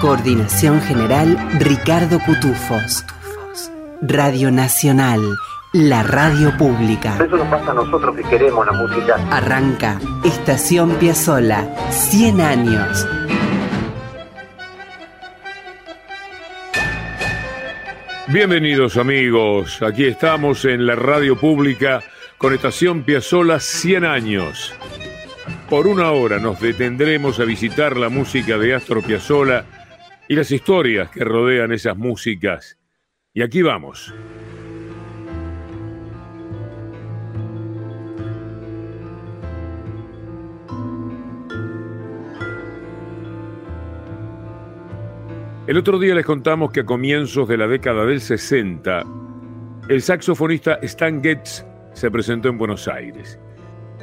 Coordinación General Ricardo Cutufos. Radio Nacional, la radio pública. Eso nos pasa a nosotros que queremos la música. Arranca Estación Piazzola, 100 años. Bienvenidos amigos, aquí estamos en la radio pública con Estación Piazzola 100 años. Por una hora nos detendremos a visitar la música de Astor Piazzolla y las historias que rodean esas músicas. Y aquí vamos. El otro día les contamos que a comienzos de la década del 60, el saxofonista Stan Getz se presentó en Buenos Aires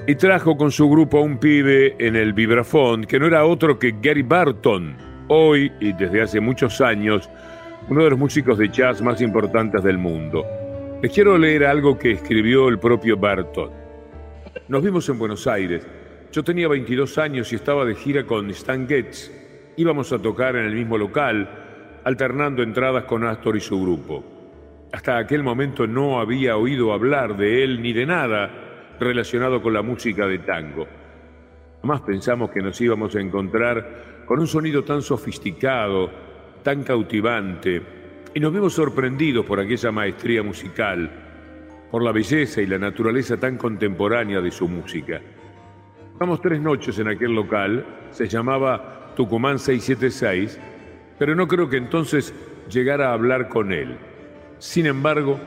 y trajo con su grupo a un pibe en el vibrafón que no era otro que Gary Barton, hoy y desde hace muchos años uno de los músicos de jazz más importantes del mundo. Les quiero leer algo que escribió el propio Barton. Nos vimos en Buenos Aires. Yo tenía 22 años y estaba de gira con Stan Getz. Íbamos a tocar en el mismo local, alternando entradas con Astor y su grupo. Hasta aquel momento no había oído hablar de él ni de nada relacionado con la música de tango. Jamás pensamos que nos íbamos a encontrar con un sonido tan sofisticado, tan cautivante, y nos vimos sorprendidos por aquella maestría musical, por la belleza y la naturaleza tan contemporánea de su música. Pasamos tres noches en aquel local, se llamaba Tucumán 676, pero no creo que entonces llegara a hablar con él. Sin embargo,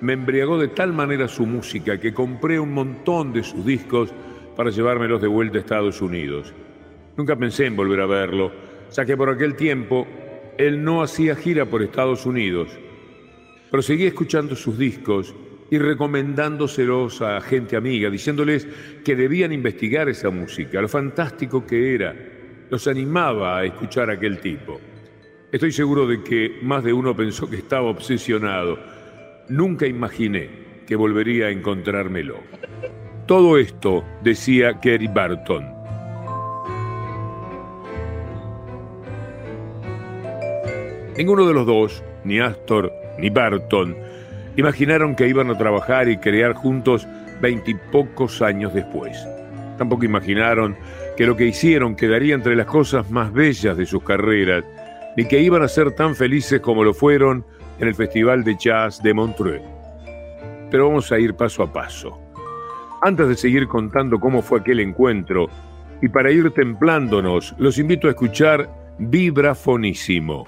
me embriagó de tal manera su música que compré un montón de sus discos para llevármelos de vuelta a Estados Unidos. Nunca pensé en volver a verlo, ya que por aquel tiempo él no hacía gira por Estados Unidos. Pero seguí escuchando sus discos y recomendándoselos a gente amiga, diciéndoles que debían investigar esa música, lo fantástico que era. Los animaba a escuchar a aquel tipo. Estoy seguro de que más de uno pensó que estaba obsesionado. Nunca imaginé que volvería a encontrármelo. Todo esto decía Kerry Barton. Ninguno de los dos, ni Astor ni Barton, imaginaron que iban a trabajar y crear juntos veintipocos años después. Tampoco imaginaron que lo que hicieron quedaría entre las cosas más bellas de sus carreras, ni que iban a ser tan felices como lo fueron en el Festival de Jazz de Montreux. Pero vamos a ir paso a paso. Antes de seguir contando cómo fue aquel encuentro, y para ir templándonos, los invito a escuchar Vibrafonísimo.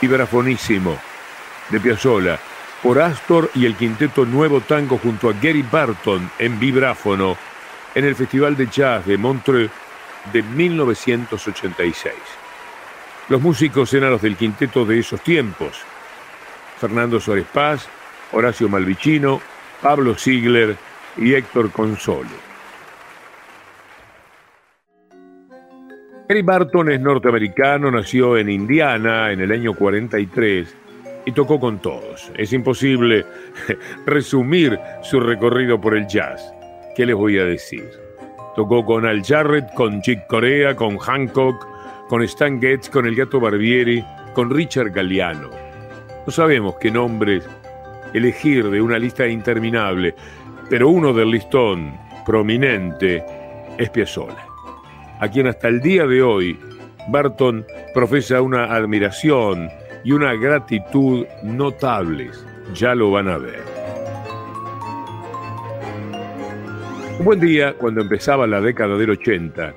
Vibrafonísimo de Piazzolla por Astor y el quinteto Nuevo Tango junto a Gary Barton en vibráfono en el Festival de Jazz de Montreux de 1986. Los músicos eran los del quinteto de esos tiempos. Fernando Suárez Paz, Horacio Malvicino, Pablo Ziegler y Héctor Console. Gary Barton es norteamericano, nació en Indiana en el año 43 y tocó con todos. Es imposible resumir su recorrido por el jazz. ¿Qué les voy a decir? Tocó con Al Jarrett, con Chick Corea, con Hancock, con Stan Getz, con el Gato Barbieri, con Richard Galliano. No sabemos qué nombres elegir de una lista interminable, pero uno del listón prominente es Piazzolla a quien hasta el día de hoy Barton profesa una admiración y una gratitud notables. Ya lo van a ver. Un buen día, cuando empezaba la década del 80,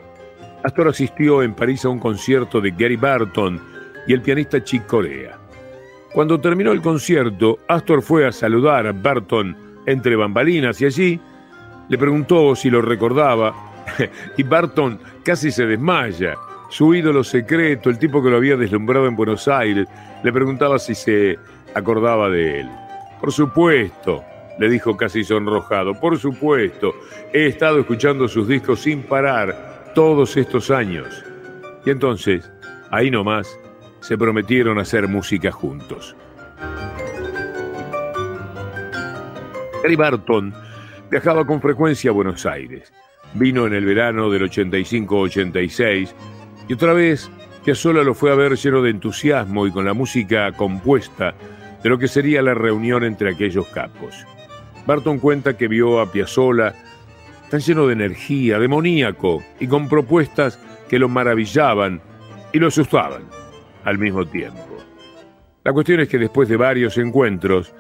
Astor asistió en París a un concierto de Gary Barton y el pianista Chick Corea. Cuando terminó el concierto, Astor fue a saludar a Barton entre bambalinas y allí le preguntó si lo recordaba y Barton casi se desmaya. Su ídolo secreto, el tipo que lo había deslumbrado en Buenos Aires, le preguntaba si se acordaba de él. Por supuesto, le dijo casi sonrojado, por supuesto, he estado escuchando sus discos sin parar todos estos años. Y entonces, ahí nomás, se prometieron hacer música juntos. Gary Barton viajaba con frecuencia a Buenos Aires Vino en el verano del 85-86 y otra vez Piazzolla lo fue a ver lleno de entusiasmo y con la música compuesta de lo que sería la reunión entre aquellos capos. Barton cuenta que vio a Piazzolla tan lleno de energía, demoníaco y con propuestas que lo maravillaban y lo asustaban al mismo tiempo. La cuestión es que después de varios encuentros,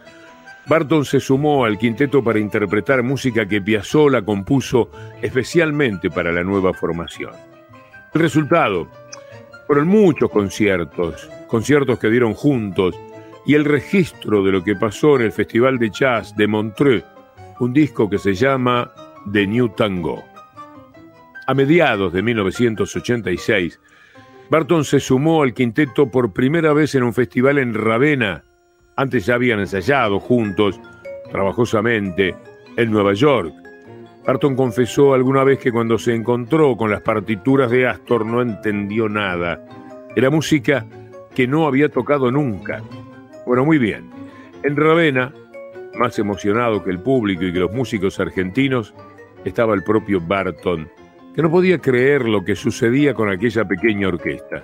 Barton se sumó al quinteto para interpretar música que Piazzolla compuso especialmente para la nueva formación. El resultado fueron muchos conciertos, conciertos que dieron juntos, y el registro de lo que pasó en el Festival de Jazz de Montreux, un disco que se llama The New Tango. A mediados de 1986, Barton se sumó al quinteto por primera vez en un festival en Ravenna, antes ya habían ensayado juntos, trabajosamente, en Nueva York. Barton confesó alguna vez que cuando se encontró con las partituras de Astor no entendió nada. Era música que no había tocado nunca. Bueno, muy bien. En Ravenna, más emocionado que el público y que los músicos argentinos, estaba el propio Barton, que no podía creer lo que sucedía con aquella pequeña orquesta.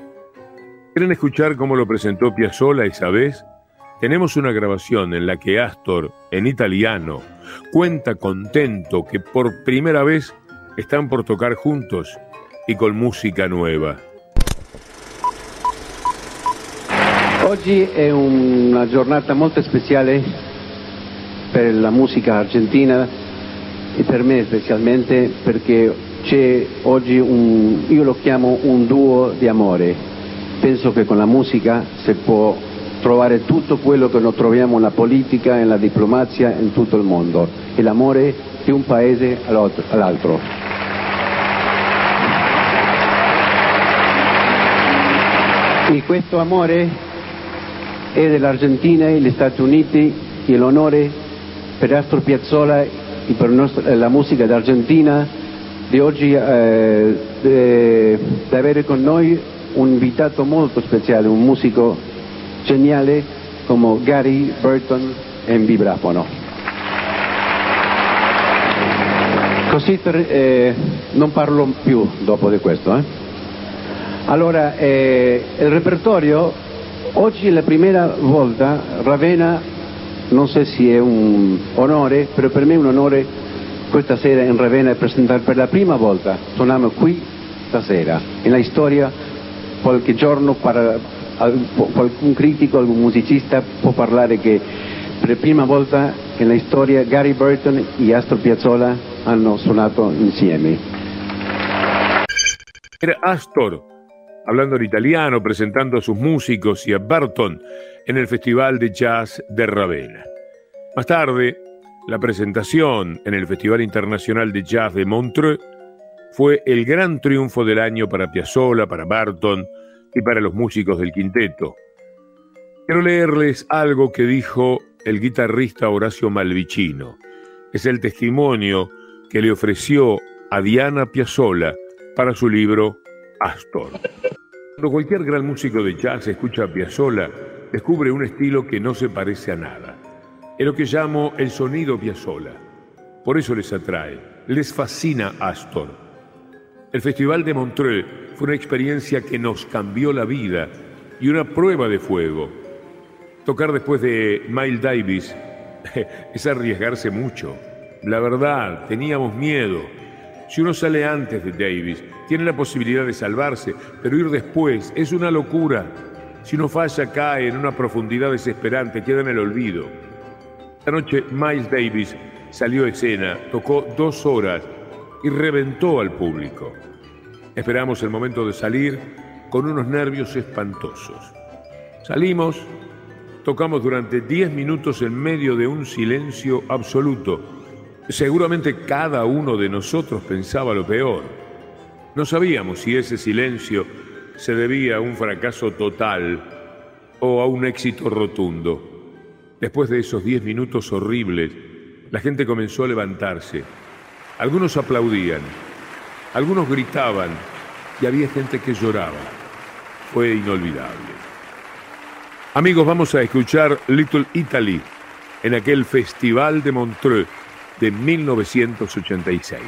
¿Quieren escuchar cómo lo presentó Piazzolla esa vez? Tenemos una grabación en la que Astor, en italiano, cuenta contento que por primera vez están por tocar juntos y con música nueva. Oggi è una giornata molto speciale per la musica argentina e per me specialmente perché c'è oggi un, io lo chiamo un duo di amore. Penso che con la musica si può trovare tutto quello che non troviamo nella politica, nella diplomazia, in tutto il mondo, l'amore di un paese all'altro. E questo amore è dell'Argentina e degli Stati Uniti e l'onore per Astro Piazzolla e per nostra, la musica d'Argentina di oggi eh, di avere con noi un invitato molto speciale, un musico geniale come Gary Burton in vibrafono. Così eh, non parlo più dopo di questo. Eh. Allora, eh, il repertorio, oggi è la prima volta, Ravenna, non so se è un onore, però per me è un onore questa sera in Ravenna presentare per la prima volta, suoniamo qui stasera, nella storia qualche giorno para, qualcun critico, algún musicista può parlare che per la prima volta nella storia Gary Burton e Astor Piazzolla hanno suonato insieme. Era Astor hablando en italiano, presentando a sus músicos y a Barton en el Festival de Jazz de Ravenna. Más tarde, la presentación en el Festival Internacional de Jazz de Montreux fue el gran triunfo del año para Piazzolla, para Barton y para los músicos del quinteto. Quiero leerles algo que dijo el guitarrista Horacio Malvicino. Es el testimonio que le ofreció a Diana Piazzolla para su libro Astor. Cuando cualquier gran músico de jazz escucha a Piazzolla, descubre un estilo que no se parece a nada. Es lo que llamo el sonido Piazzolla. Por eso les atrae, les fascina Astor. El Festival de Montreux fue una experiencia que nos cambió la vida y una prueba de fuego. Tocar después de Miles Davis es arriesgarse mucho. La verdad, teníamos miedo. Si uno sale antes de Davis, tiene la posibilidad de salvarse, pero ir después es una locura. Si uno falla, cae en una profundidad desesperante, queda en el olvido. Esta noche Miles Davis salió a escena, tocó dos horas y reventó al público. Esperamos el momento de salir con unos nervios espantosos. Salimos, tocamos durante diez minutos en medio de un silencio absoluto. Seguramente cada uno de nosotros pensaba lo peor. No sabíamos si ese silencio se debía a un fracaso total o a un éxito rotundo. Después de esos diez minutos horribles, la gente comenzó a levantarse. Algunos aplaudían, algunos gritaban y había gente que lloraba. Fue inolvidable. Amigos, vamos a escuchar Little Italy en aquel Festival de Montreux de 1986.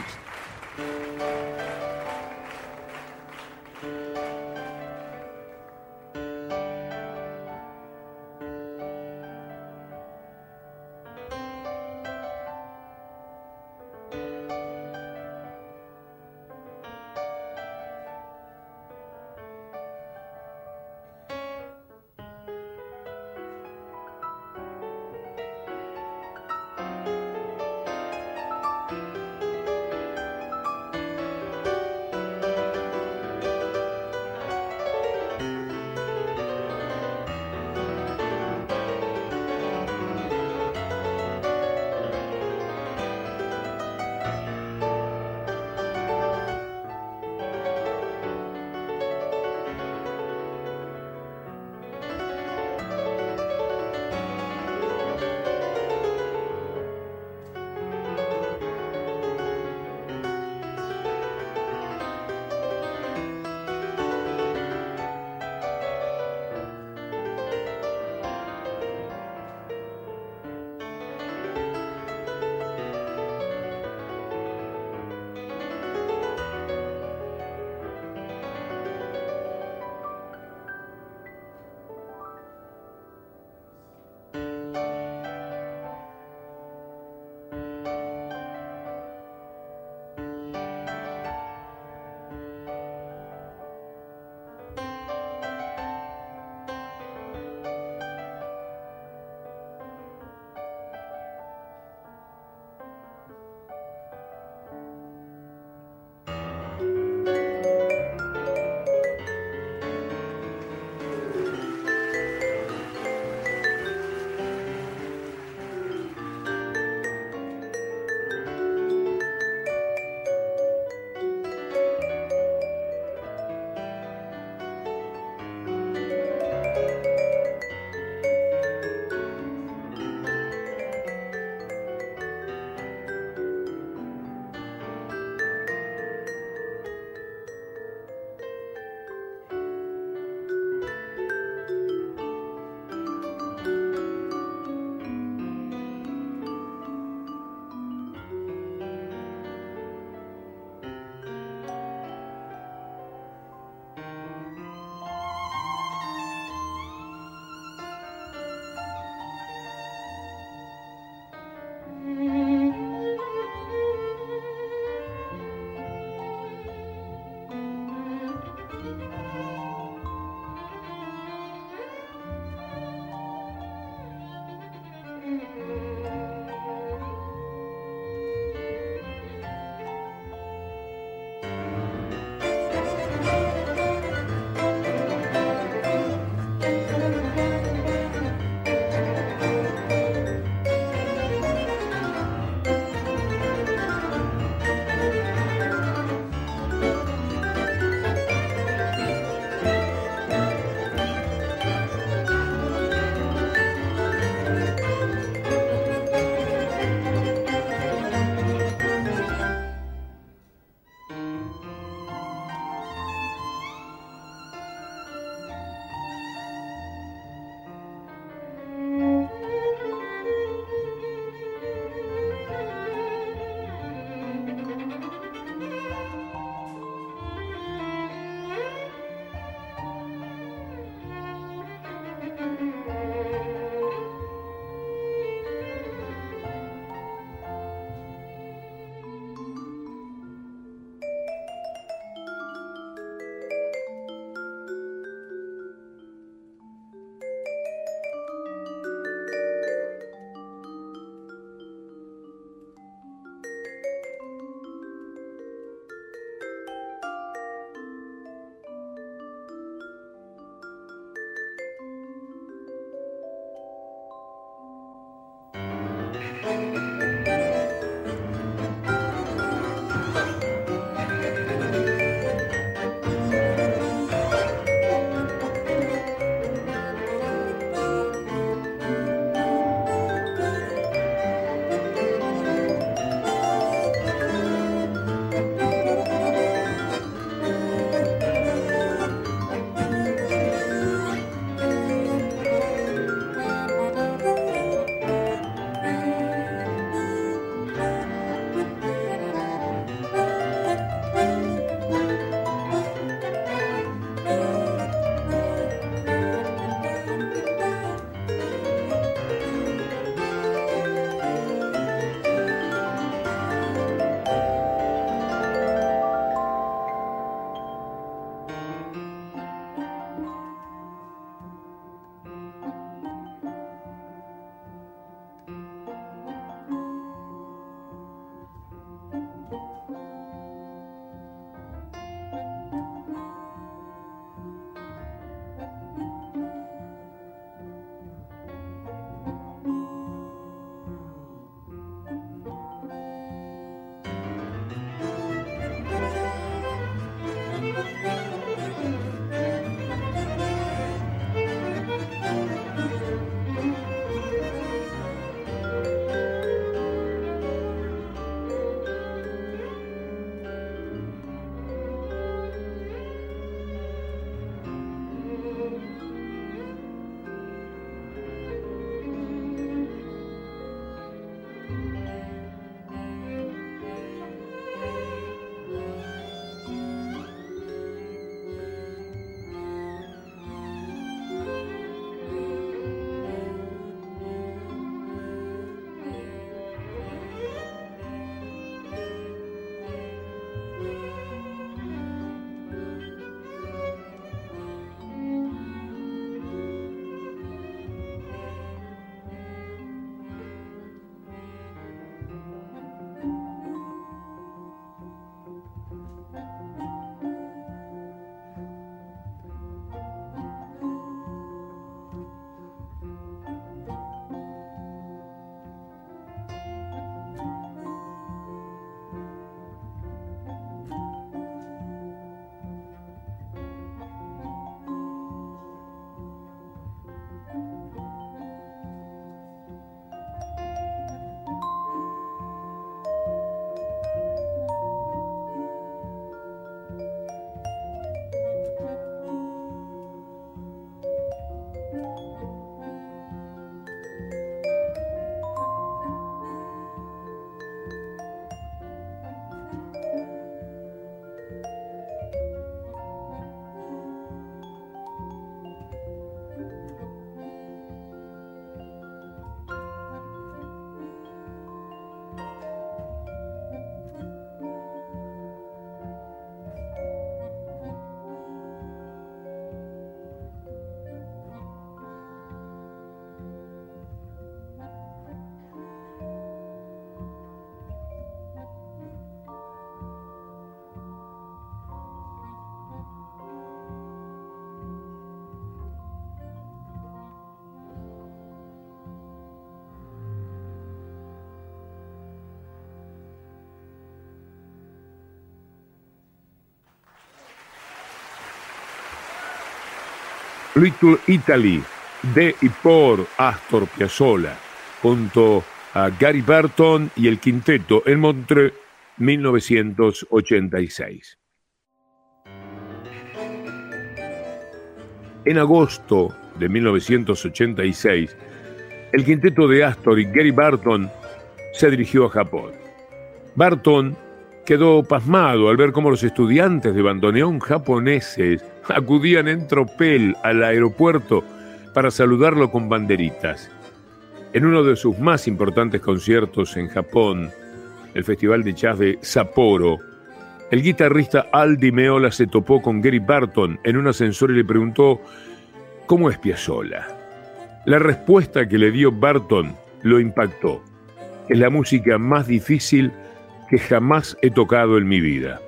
Little Italy de y por Astor Piazzolla, junto a Gary Burton y el quinteto en Montreux 1986. En agosto de 1986, el quinteto de Astor y Gary Barton se dirigió a Japón. Barton quedó pasmado al ver cómo los estudiantes de bandoneón japoneses acudían en tropel al aeropuerto para saludarlo con banderitas. En uno de sus más importantes conciertos en Japón, el Festival de Jazz de Sapporo, el guitarrista Aldi Meola se topó con Gary Barton en un ascensor y le preguntó ¿Cómo es Piazzolla? La respuesta que le dio Barton lo impactó. Es la música más difícil que jamás he tocado en mi vida.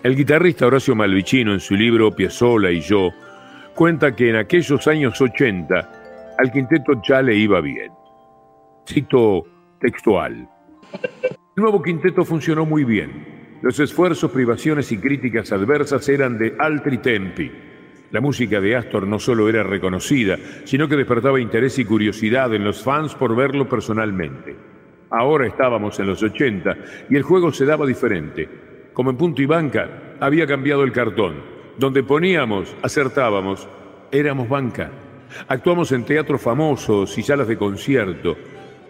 El guitarrista Horacio Malvicino en su libro Piazzolla y yo cuenta que en aquellos años 80 al quinteto ya le iba bien. Cito textual. El nuevo quinteto funcionó muy bien. Los esfuerzos, privaciones y críticas adversas eran de altri tempi. La música de Astor no solo era reconocida, sino que despertaba interés y curiosidad en los fans por verlo personalmente. Ahora estábamos en los 80 y el juego se daba diferente. Como en punto y banca, había cambiado el cartón. Donde poníamos, acertábamos, éramos banca. Actuamos en teatros famosos y salas de concierto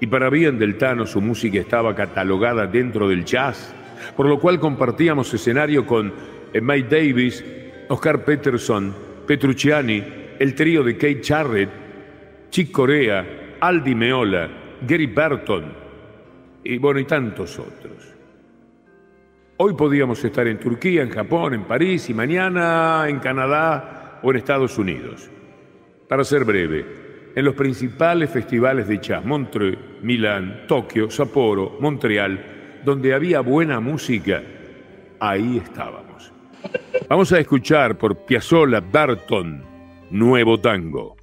y para bien del Tano su música estaba catalogada dentro del jazz, por lo cual compartíamos escenario con Mike Davis, Oscar Peterson, Petrucciani, el trío de Kate Charrett, Chick Corea, Aldi Meola, Gary Burton y bueno, y tantos otros. Hoy podíamos estar en Turquía, en Japón, en París y mañana en Canadá o en Estados Unidos. Para ser breve, en los principales festivales de jazz, Montreux, Milán, Tokio, Sapporo, Montreal, donde había buena música, ahí estábamos. Vamos a escuchar por Piazzolla Barton, Nuevo Tango.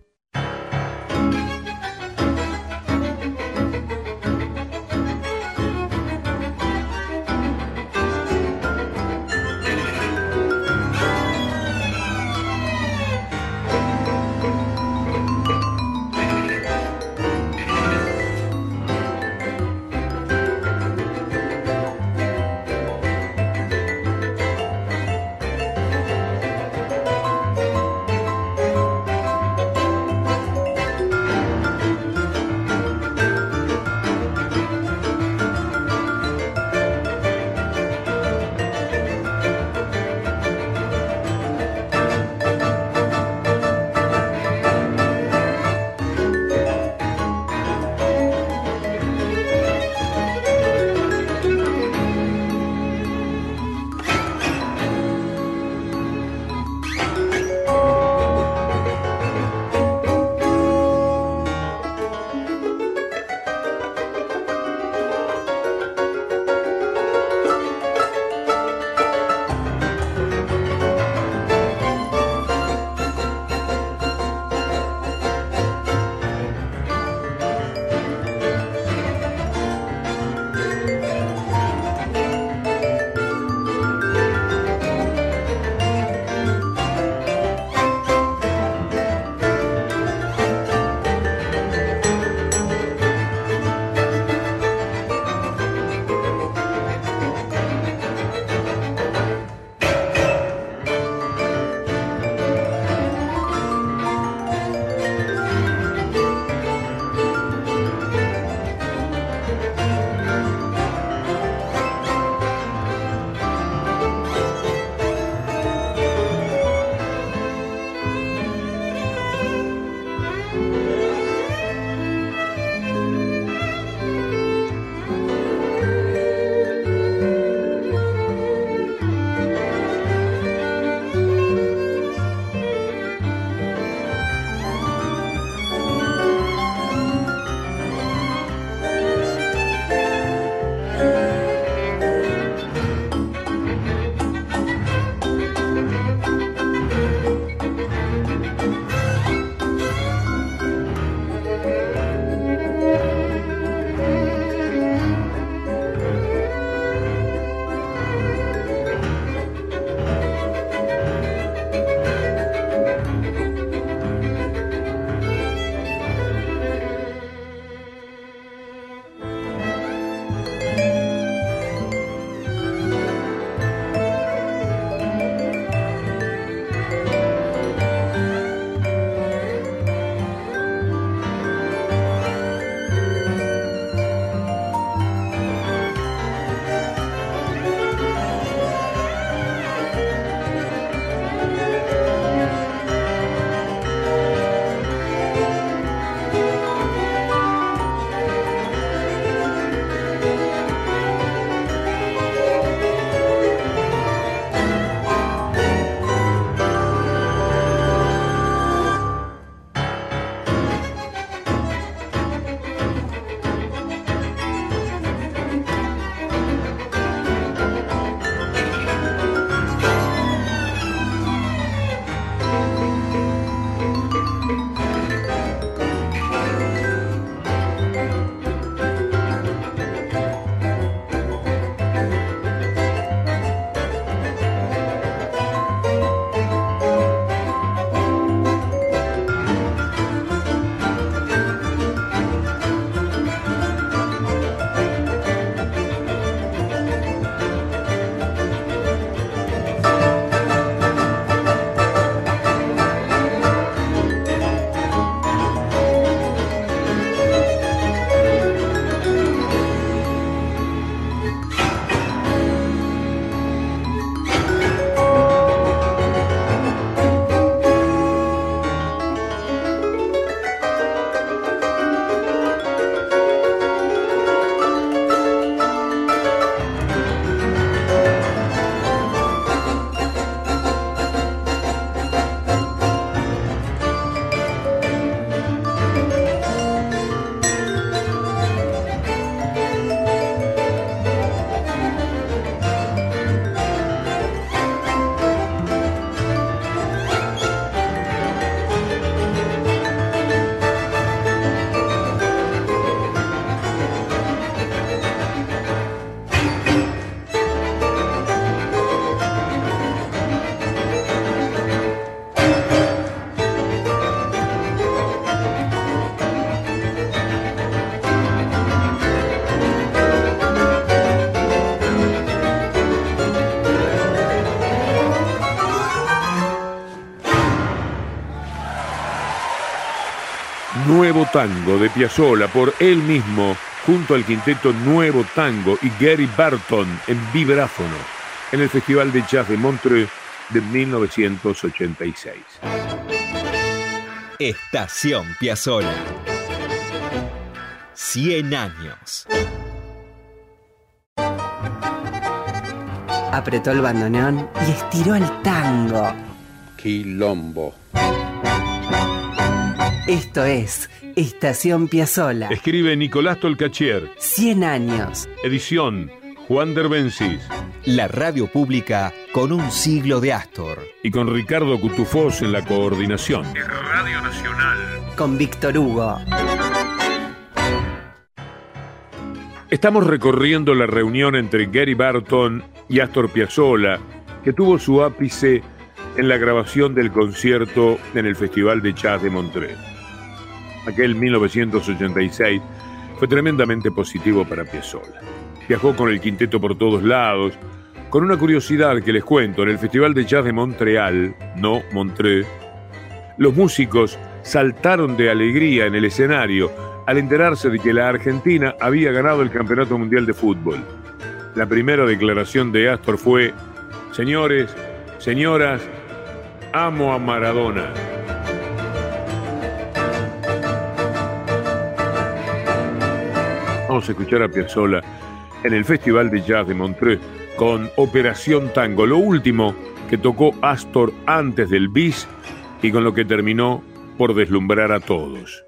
Tango de Piazzolla por él mismo junto al quinteto Nuevo Tango y Gary Barton en vibráfono en el Festival de Jazz de Montreux de 1986. Estación Piazzolla. 100 años. Apretó el bandoneón y estiró el tango. Quilombo. Esto es Estación Piazzola. Escribe Nicolás Tolcachier. 100 años. Edición Juan Derbencis. La radio pública con un siglo de Astor. Y con Ricardo Cutufós en la coordinación. Radio Nacional. Con Víctor Hugo. Estamos recorriendo la reunión entre Gary Barton y Astor Piazzolla, que tuvo su ápice en la grabación del concierto en el Festival de Jazz de Montreux. Aquel 1986 fue tremendamente positivo para Piazzolla. Viajó con el quinteto por todos lados, con una curiosidad que les cuento, en el Festival de Jazz de Montreal, no Montreux, los músicos saltaron de alegría en el escenario al enterarse de que la Argentina había ganado el Campeonato Mundial de Fútbol. La primera declaración de Astor fue, señores, señoras, amo a Maradona. Vamos a escuchar a Piazzolla en el Festival de Jazz de Montreux con Operación Tango, lo último que tocó Astor antes del bis y con lo que terminó por deslumbrar a todos.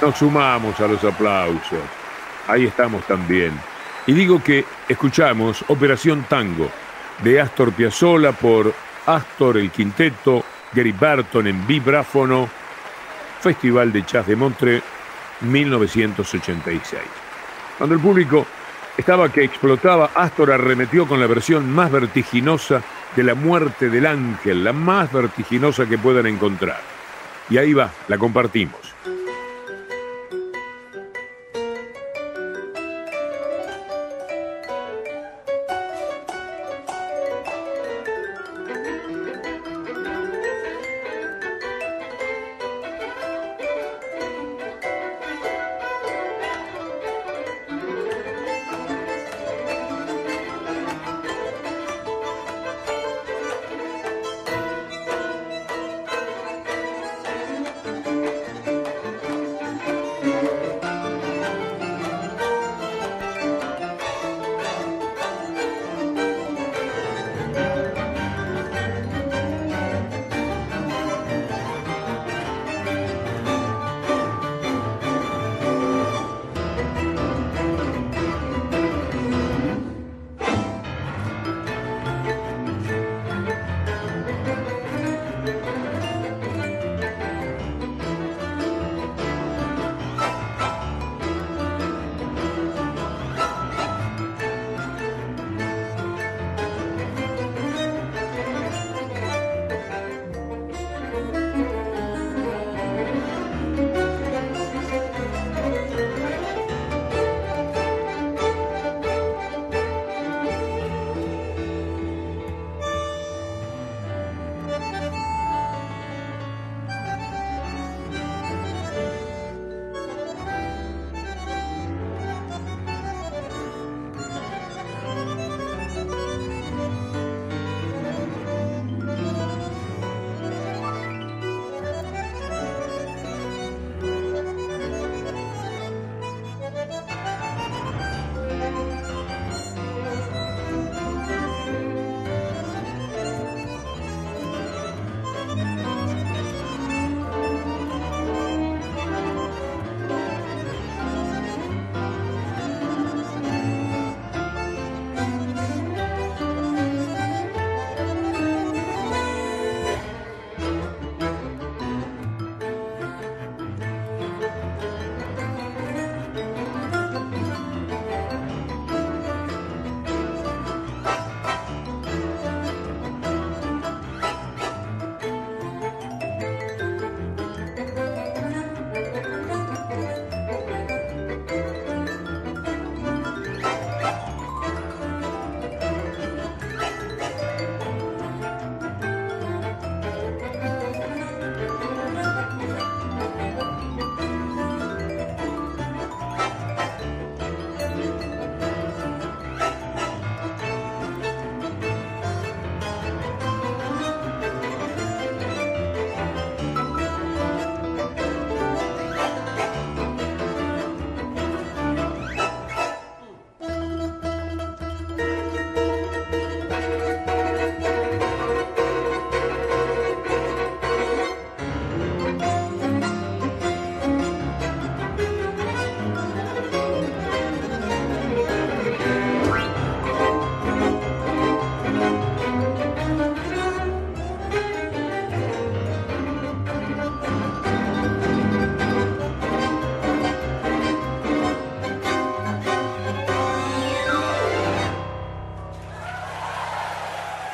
Nos sumamos a los aplausos. Ahí estamos también. Y digo que escuchamos Operación Tango de Astor Piazzolla por Astor el Quinteto, Gary Barton en vibráfono, Festival de Jazz de Montreux 1986. Cuando el público estaba que explotaba, Astor arremetió con la versión más vertiginosa de la muerte del ángel, la más vertiginosa que puedan encontrar. Y ahí va, la compartimos.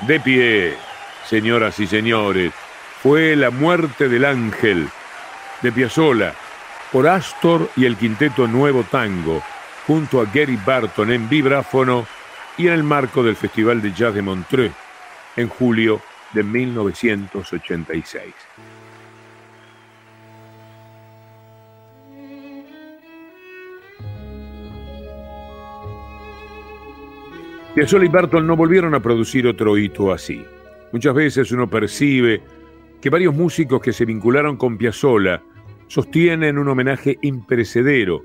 De pie, señoras y señores, fue La muerte del ángel de Piazzolla por Astor y el quinteto Nuevo Tango, junto a Gary Barton en vibráfono y en el marco del Festival de Jazz de Montreux en julio de 1986. Piazzolla y Barton no volvieron a producir otro hito así. Muchas veces uno percibe que varios músicos que se vincularon con Piazzolla sostienen un homenaje imperecedero,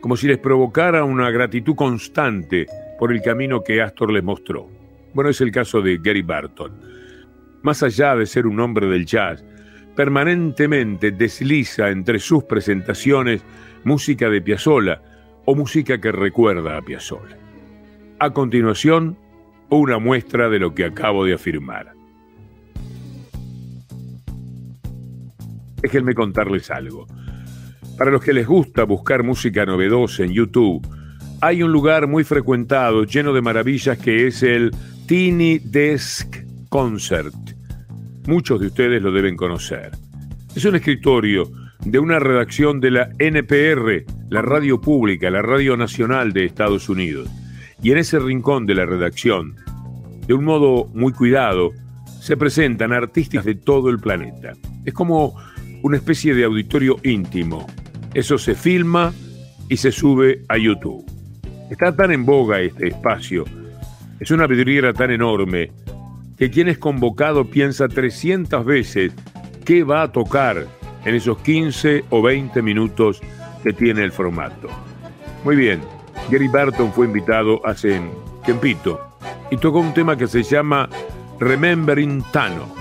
como si les provocara una gratitud constante por el camino que Astor les mostró. Bueno, es el caso de Gary Barton. Más allá de ser un hombre del jazz, permanentemente desliza entre sus presentaciones música de Piazzolla o música que recuerda a Piazzolla. A continuación, una muestra de lo que acabo de afirmar. Déjenme contarles algo. Para los que les gusta buscar música novedosa en YouTube, hay un lugar muy frecuentado, lleno de maravillas, que es el Tiny Desk Concert. Muchos de ustedes lo deben conocer. Es un escritorio de una redacción de la NPR, la radio pública, la radio nacional de Estados Unidos. Y en ese rincón de la redacción, de un modo muy cuidado, se presentan artistas de todo el planeta. Es como una especie de auditorio íntimo. Eso se filma y se sube a YouTube. Está tan en boga este espacio, es una vidriera tan enorme, que quien es convocado piensa 300 veces qué va a tocar en esos 15 o 20 minutos que tiene el formato. Muy bien, Gary Barton fue invitado hace tiempito y tocó un tema que se llama Remembering Tano,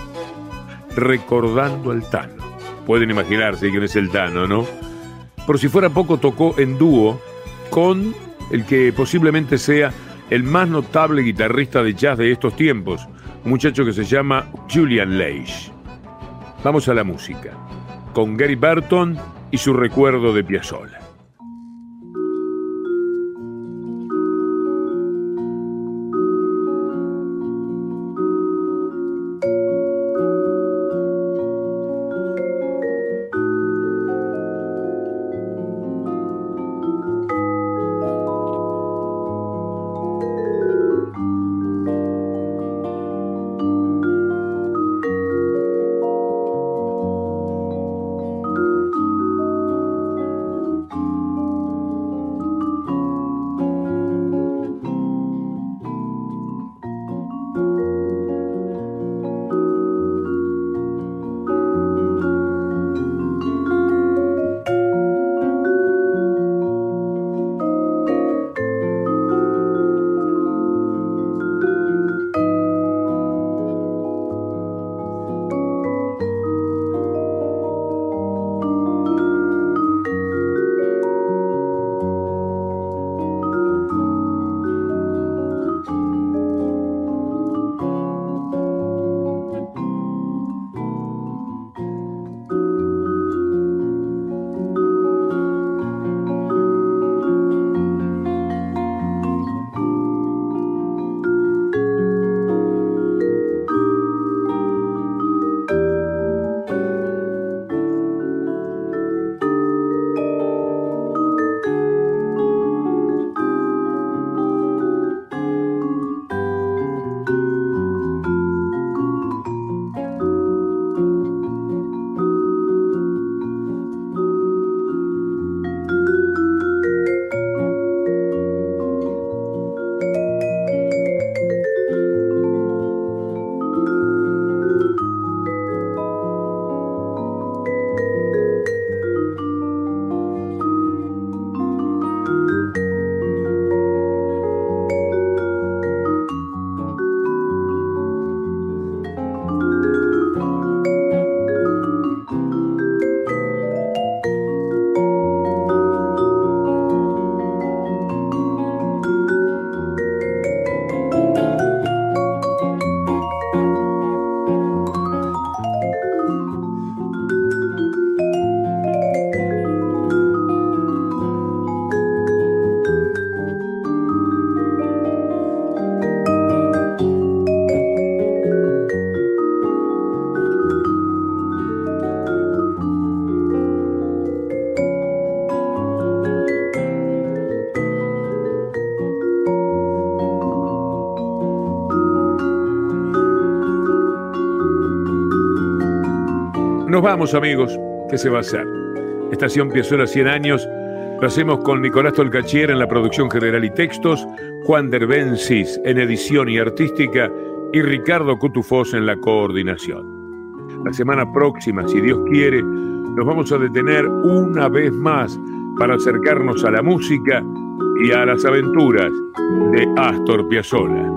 recordando al Tano. Pueden imaginarse quién es el Tano, ¿no? Por si fuera poco, tocó en dúo con el que posiblemente sea el más notable guitarrista de jazz de estos tiempos, un muchacho que se llama Julian Leish. Vamos a la música, con Gary Barton y su recuerdo de Piazzolla. Amigos. ¿Qué se va a hacer? Estación Piazola 100 años. Lo hacemos con Nicolás Tolcachier en la producción general y textos, Juan Derbensis en edición y artística y Ricardo Cutufós en la coordinación. La semana próxima, si Dios quiere, nos vamos a detener una vez más para acercarnos a la música y a las aventuras de Astor Piazzolla.